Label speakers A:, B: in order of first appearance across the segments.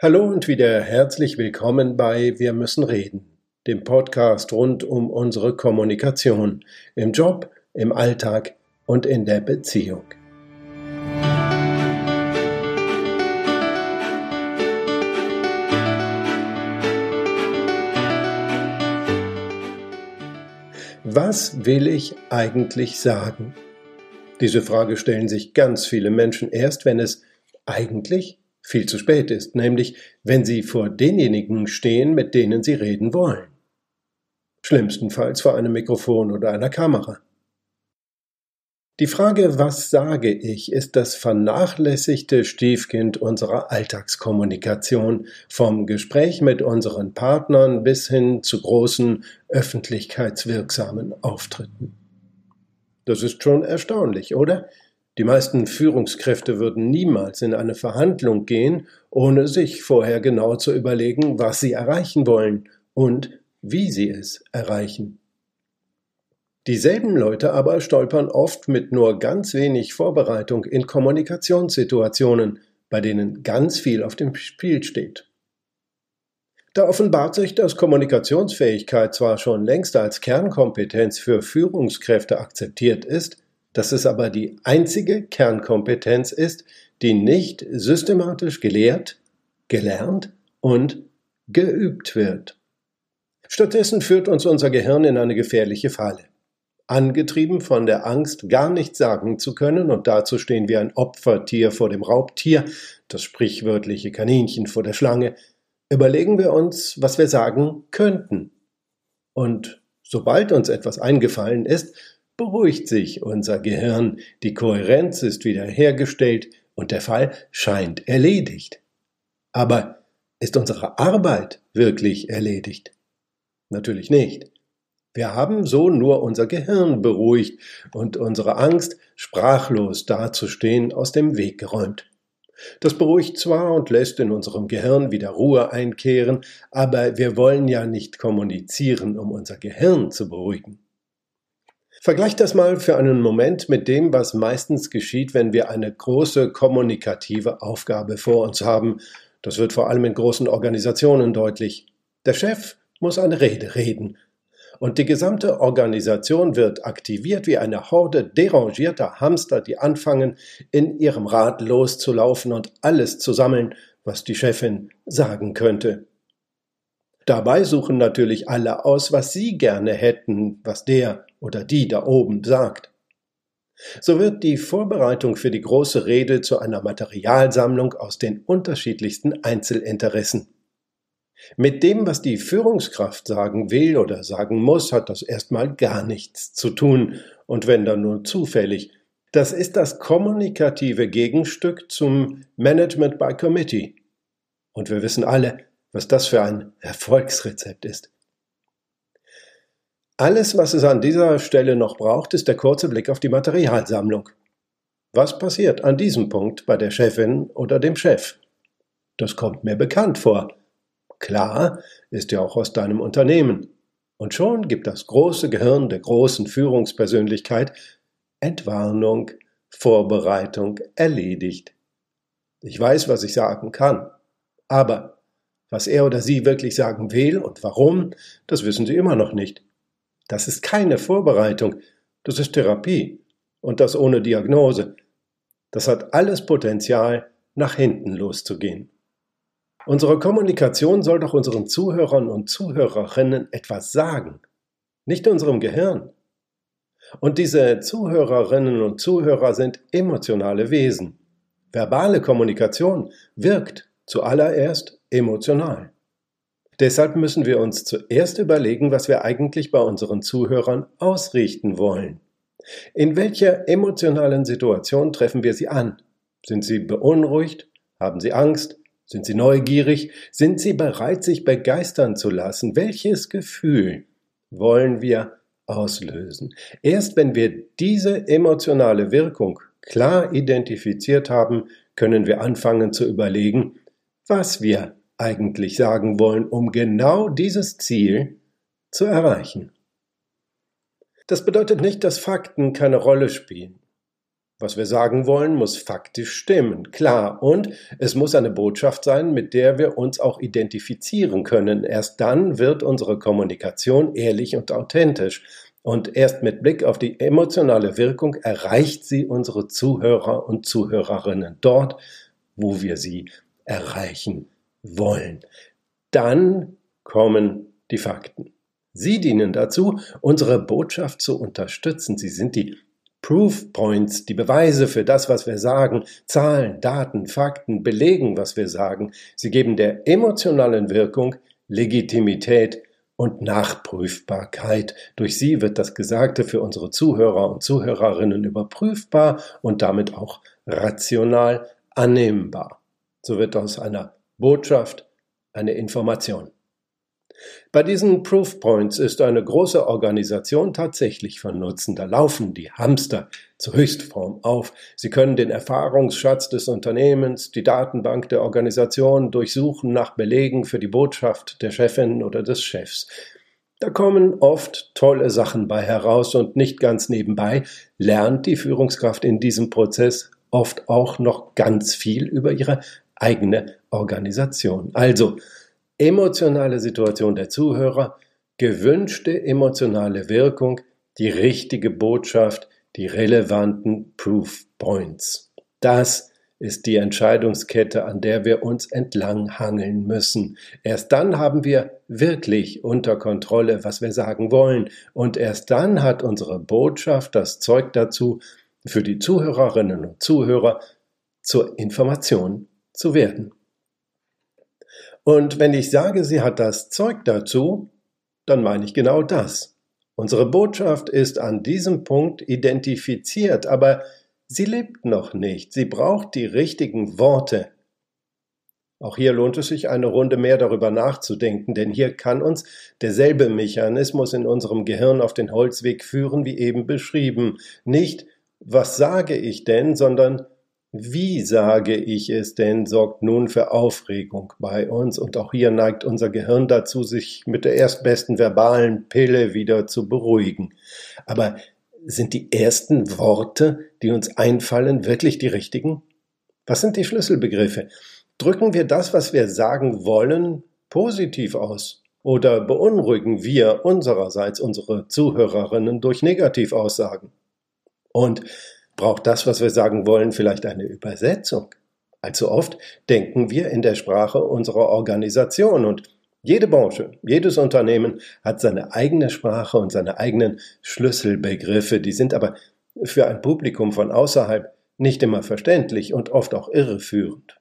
A: Hallo und wieder herzlich willkommen bei Wir müssen reden, dem Podcast rund um unsere Kommunikation im Job, im Alltag und in der Beziehung. Was will ich eigentlich sagen? Diese Frage stellen sich ganz viele Menschen erst, wenn es eigentlich viel zu spät ist, nämlich wenn sie vor denjenigen stehen, mit denen sie reden wollen. Schlimmstenfalls vor einem Mikrofon oder einer Kamera. Die Frage, was sage ich, ist das vernachlässigte Stiefkind unserer Alltagskommunikation, vom Gespräch mit unseren Partnern bis hin zu großen öffentlichkeitswirksamen Auftritten. Das ist schon erstaunlich, oder? Die meisten Führungskräfte würden niemals in eine Verhandlung gehen, ohne sich vorher genau zu überlegen, was sie erreichen wollen und wie sie es erreichen. Dieselben Leute aber stolpern oft mit nur ganz wenig Vorbereitung in Kommunikationssituationen, bei denen ganz viel auf dem Spiel steht. Da offenbart sich, dass Kommunikationsfähigkeit zwar schon längst als Kernkompetenz für Führungskräfte akzeptiert ist, dass es aber die einzige Kernkompetenz ist, die nicht systematisch gelehrt, gelernt und geübt wird. Stattdessen führt uns unser Gehirn in eine gefährliche Falle. Angetrieben von der Angst, gar nichts sagen zu können und dazustehen wie ein Opfertier vor dem Raubtier, das sprichwörtliche Kaninchen vor der Schlange, überlegen wir uns, was wir sagen könnten. Und sobald uns etwas eingefallen ist, beruhigt sich unser Gehirn, die Kohärenz ist wiederhergestellt und der Fall scheint erledigt. Aber ist unsere Arbeit wirklich erledigt? Natürlich nicht. Wir haben so nur unser Gehirn beruhigt und unsere Angst, sprachlos dazustehen, aus dem Weg geräumt. Das beruhigt zwar und lässt in unserem Gehirn wieder Ruhe einkehren, aber wir wollen ja nicht kommunizieren, um unser Gehirn zu beruhigen. Vergleicht das mal für einen Moment mit dem, was meistens geschieht, wenn wir eine große kommunikative Aufgabe vor uns haben. Das wird vor allem in großen Organisationen deutlich. Der Chef muss eine Rede reden. Und die gesamte Organisation wird aktiviert wie eine Horde derangierter Hamster, die anfangen, in ihrem Rad loszulaufen und alles zu sammeln, was die Chefin sagen könnte. Dabei suchen natürlich alle aus, was sie gerne hätten, was der oder die da oben sagt. So wird die Vorbereitung für die große Rede zu einer Materialsammlung aus den unterschiedlichsten Einzelinteressen. Mit dem, was die Führungskraft sagen will oder sagen muss, hat das erstmal gar nichts zu tun, und wenn dann nur zufällig. Das ist das kommunikative Gegenstück zum Management by Committee. Und wir wissen alle, was das für ein Erfolgsrezept ist. Alles, was es an dieser Stelle noch braucht, ist der kurze Blick auf die Materialsammlung. Was passiert an diesem Punkt bei der Chefin oder dem Chef? Das kommt mir bekannt vor. Klar, ist ja auch aus deinem Unternehmen. Und schon gibt das große Gehirn der großen Führungspersönlichkeit Entwarnung, Vorbereitung erledigt. Ich weiß, was ich sagen kann. Aber was er oder sie wirklich sagen will und warum, das wissen sie immer noch nicht. Das ist keine Vorbereitung, das ist Therapie und das ohne Diagnose. Das hat alles Potenzial, nach hinten loszugehen. Unsere Kommunikation soll doch unseren Zuhörern und Zuhörerinnen etwas sagen, nicht unserem Gehirn. Und diese Zuhörerinnen und Zuhörer sind emotionale Wesen. Verbale Kommunikation wirkt zuallererst emotional. Deshalb müssen wir uns zuerst überlegen, was wir eigentlich bei unseren Zuhörern ausrichten wollen. In welcher emotionalen Situation treffen wir sie an? Sind sie beunruhigt? Haben sie Angst? Sind sie neugierig? Sind sie bereit, sich begeistern zu lassen? Welches Gefühl wollen wir auslösen? Erst wenn wir diese emotionale Wirkung klar identifiziert haben, können wir anfangen zu überlegen, was wir eigentlich sagen wollen, um genau dieses Ziel zu erreichen. Das bedeutet nicht, dass Fakten keine Rolle spielen. Was wir sagen wollen, muss faktisch stimmen, klar. Und es muss eine Botschaft sein, mit der wir uns auch identifizieren können. Erst dann wird unsere Kommunikation ehrlich und authentisch. Und erst mit Blick auf die emotionale Wirkung erreicht sie unsere Zuhörer und Zuhörerinnen dort, wo wir sie erreichen wollen. Dann kommen die Fakten. Sie dienen dazu, unsere Botschaft zu unterstützen. Sie sind die Proof Points, die Beweise für das, was wir sagen, Zahlen, Daten, Fakten belegen, was wir sagen. Sie geben der emotionalen Wirkung Legitimität und Nachprüfbarkeit. Durch sie wird das Gesagte für unsere Zuhörer und Zuhörerinnen überprüfbar und damit auch rational annehmbar. So wird aus einer Botschaft eine Information. Bei diesen Proof Points ist eine große Organisation tatsächlich von Nutzen. Da laufen die Hamster zur Höchstform auf. Sie können den Erfahrungsschatz des Unternehmens, die Datenbank der Organisation durchsuchen nach Belegen für die Botschaft der Chefin oder des Chefs. Da kommen oft tolle Sachen bei heraus und nicht ganz nebenbei lernt die Führungskraft in diesem Prozess oft auch noch ganz viel über ihre eigene Organisation. Also, emotionale Situation der Zuhörer, gewünschte emotionale Wirkung, die richtige Botschaft, die relevanten Proof Points. Das ist die Entscheidungskette, an der wir uns entlang hangeln müssen. Erst dann haben wir wirklich unter Kontrolle, was wir sagen wollen, und erst dann hat unsere Botschaft das Zeug dazu, für die Zuhörerinnen und Zuhörer zur Information zu werden. Und wenn ich sage, sie hat das Zeug dazu, dann meine ich genau das. Unsere Botschaft ist an diesem Punkt identifiziert, aber sie lebt noch nicht. Sie braucht die richtigen Worte. Auch hier lohnt es sich, eine Runde mehr darüber nachzudenken, denn hier kann uns derselbe Mechanismus in unserem Gehirn auf den Holzweg führen, wie eben beschrieben. Nicht, was sage ich denn, sondern wie sage ich es denn, sorgt nun für Aufregung bei uns und auch hier neigt unser Gehirn dazu, sich mit der erstbesten verbalen Pille wieder zu beruhigen. Aber sind die ersten Worte, die uns einfallen, wirklich die richtigen? Was sind die Schlüsselbegriffe? Drücken wir das, was wir sagen wollen, positiv aus? Oder beunruhigen wir unsererseits unsere Zuhörerinnen durch Negativaussagen? Und braucht das, was wir sagen wollen, vielleicht eine Übersetzung. Allzu oft denken wir in der Sprache unserer Organisation und jede Branche, jedes Unternehmen hat seine eigene Sprache und seine eigenen Schlüsselbegriffe, die sind aber für ein Publikum von außerhalb nicht immer verständlich und oft auch irreführend.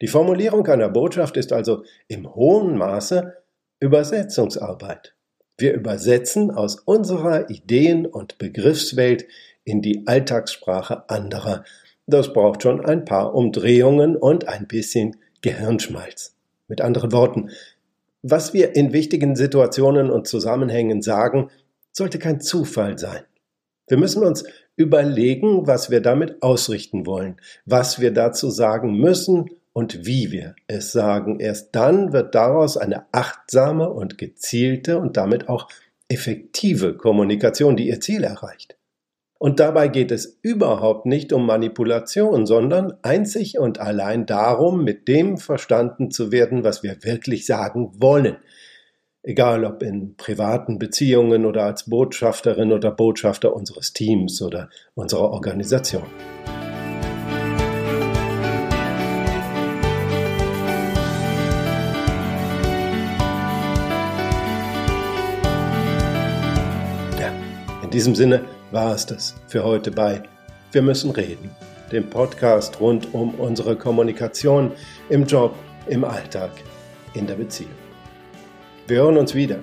A: Die Formulierung einer Botschaft ist also im hohen Maße Übersetzungsarbeit. Wir übersetzen aus unserer Ideen- und Begriffswelt in die Alltagssprache anderer. Das braucht schon ein paar Umdrehungen und ein bisschen Gehirnschmalz. Mit anderen Worten, was wir in wichtigen Situationen und Zusammenhängen sagen, sollte kein Zufall sein. Wir müssen uns überlegen, was wir damit ausrichten wollen, was wir dazu sagen müssen und wie wir es sagen. Erst dann wird daraus eine achtsame und gezielte und damit auch effektive Kommunikation, die ihr Ziel erreicht. Und dabei geht es überhaupt nicht um Manipulation, sondern einzig und allein darum, mit dem verstanden zu werden, was wir wirklich sagen wollen. Egal ob in privaten Beziehungen oder als Botschafterin oder Botschafter unseres Teams oder unserer Organisation. In diesem Sinne, war es das für heute bei Wir müssen reden, dem Podcast rund um unsere Kommunikation im Job, im Alltag, in der Beziehung. Wir hören uns wieder.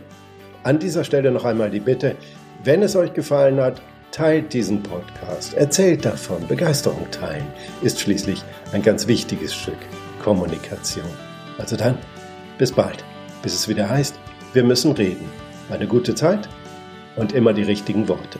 A: An dieser Stelle noch einmal die Bitte, wenn es euch gefallen hat, teilt diesen Podcast, erzählt davon, Begeisterung teilen ist schließlich ein ganz wichtiges Stück Kommunikation. Also dann, bis bald, bis es wieder heißt, wir müssen reden. Eine gute Zeit und immer die richtigen Worte.